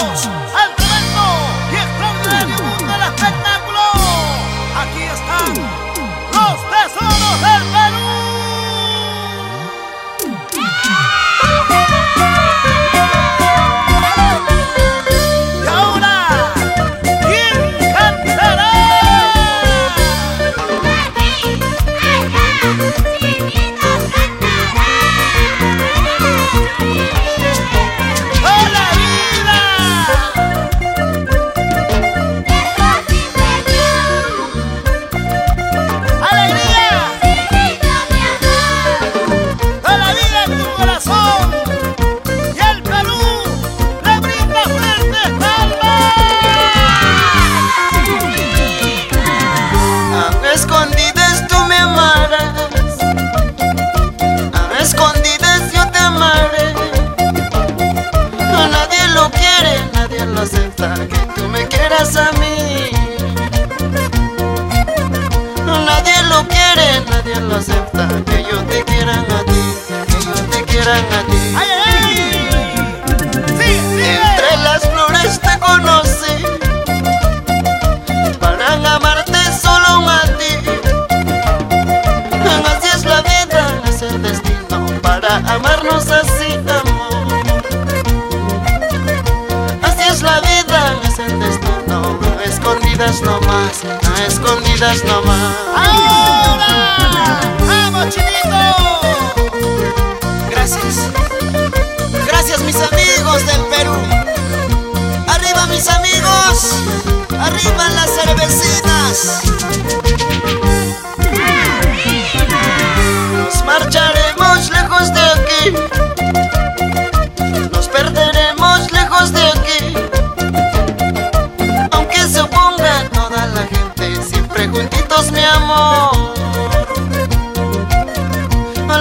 Oh. ¡Ahora! ¡Vamos, chinito! Gracias. Gracias, mis amigos del Perú. ¡Arriba, mis amigos! ¡Arriba las cervecitas! amor.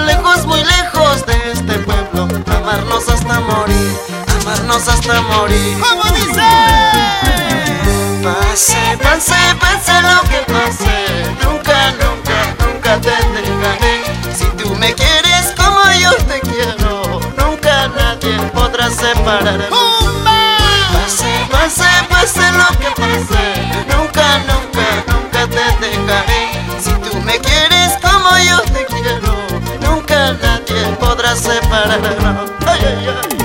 Lejos, muy lejos de este pueblo, amarnos hasta morir, amarnos hasta morir. ¿Cómo dice? Pase, pase, pase lo que pase, nunca, nunca, nunca te dejaré. Si tú me quieres como yo te quiero, nunca nadie podrá separarnos. Pase, pase, pase lo que pase, nunca, nunca. Si tú me quieres como yo te quiero, nunca nadie podrá separarnos.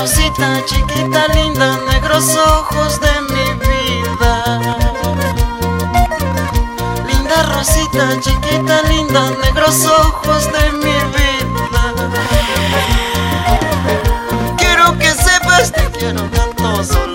Rosita chiquita linda, negros ojos de mi vida. Linda Rosita chiquita linda, negros ojos de mi vida. Quiero que sepas, te quiero tanto solo.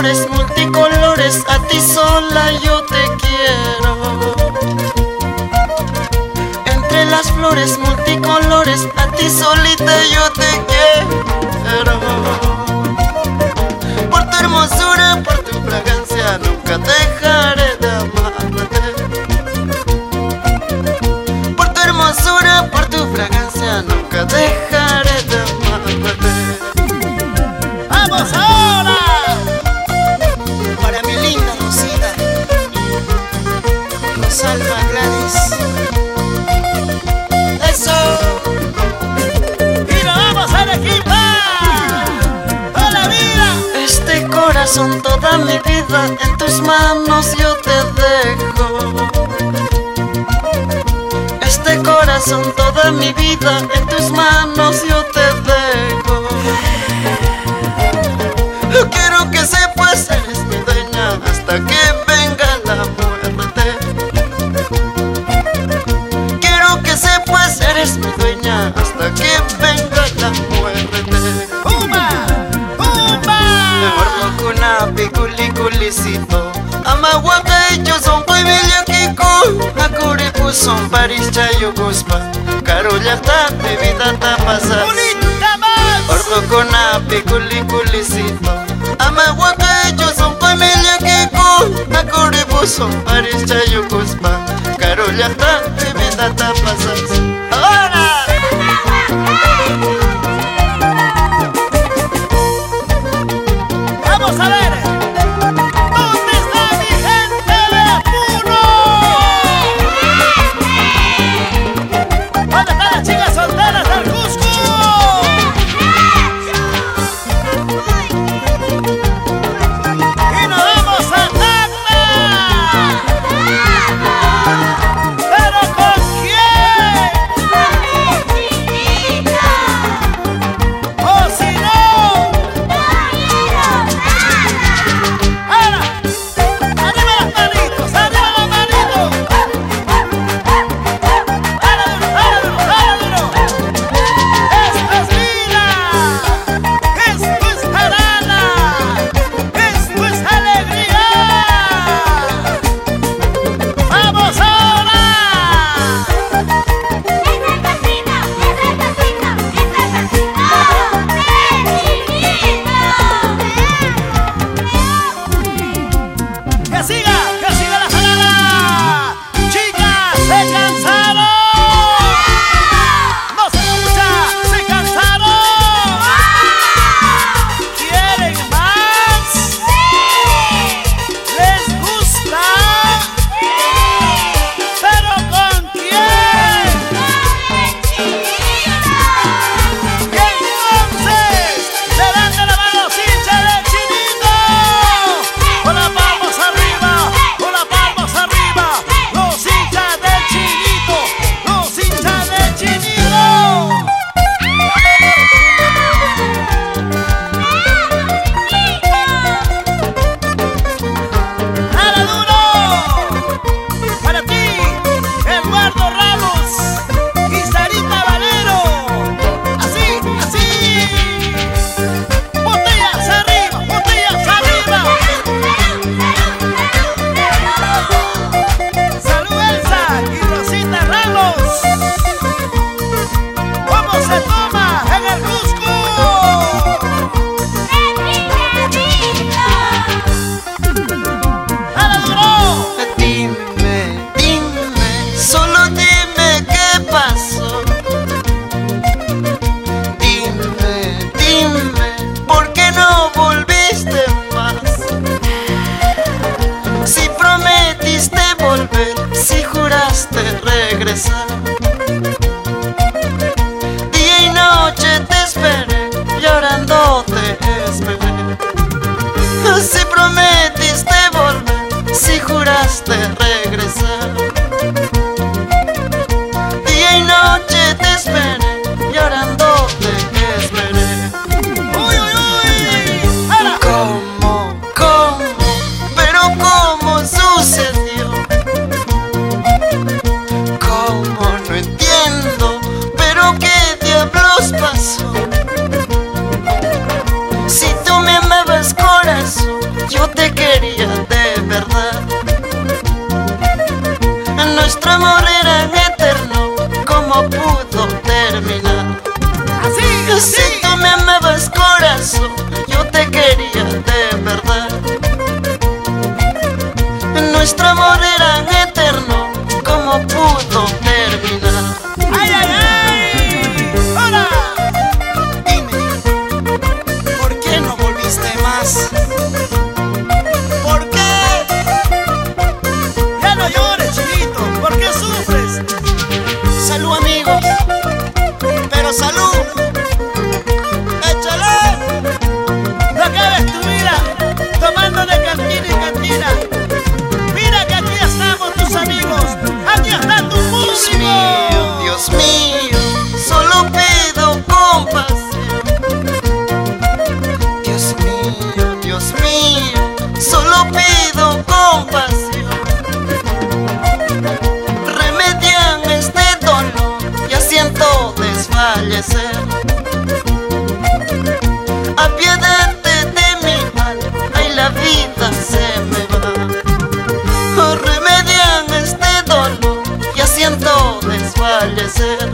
Flores multicolores, a ti sola yo te quiero. Entre las flores multicolores, a ti solita yo te quiero. Por tu hermosura, por tu fragancia, nunca dejaré corazón toda mi vida En tus manos yo te dejo. Quiero que sepas eres mi dueña Hasta que venga la muerte. Quiero que sepas eres mi dueña Hasta que venga akuripu son paris chayo guspa karullata bebidata pasas. Ordo kuna pikuli kulisito amawaka ichoson kuibilya kiku akuripu son paris chayo guspa karullata bebidata pasas ¡Ahora! ¡Vamos a ver! Regresar. Día y noche te esperé, llorando te esperé. Si prometiste volver, si juraste Nuestro amor era eterno, ¿cómo pudo terminar? Así, así. Si tú me amabas corazón, yo te quería de verdad. Nuestro amor era eterno, desfallecer. Apiádate de mi mal, ay la vida se me va. Oh, remedian este dolor, ya siento desfallecer.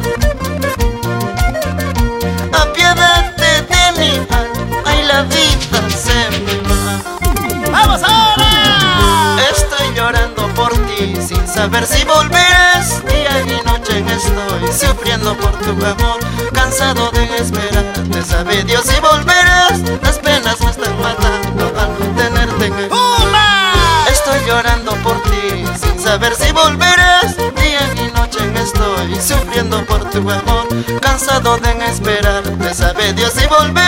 Apiádate de mi alma, ay la vida se me va. ¡Vamos ahora! Estoy llorando por ti sin saber si volverás. Día y sufriendo por tu amor, cansado de esperarte. Sabe Dios si volverás. Las penas me están matando al no tenerte en el. Estoy llorando por ti sin saber si volverás. Día y noche estoy sufriendo por tu amor, cansado de esperar. Te sabe Dios si volverás.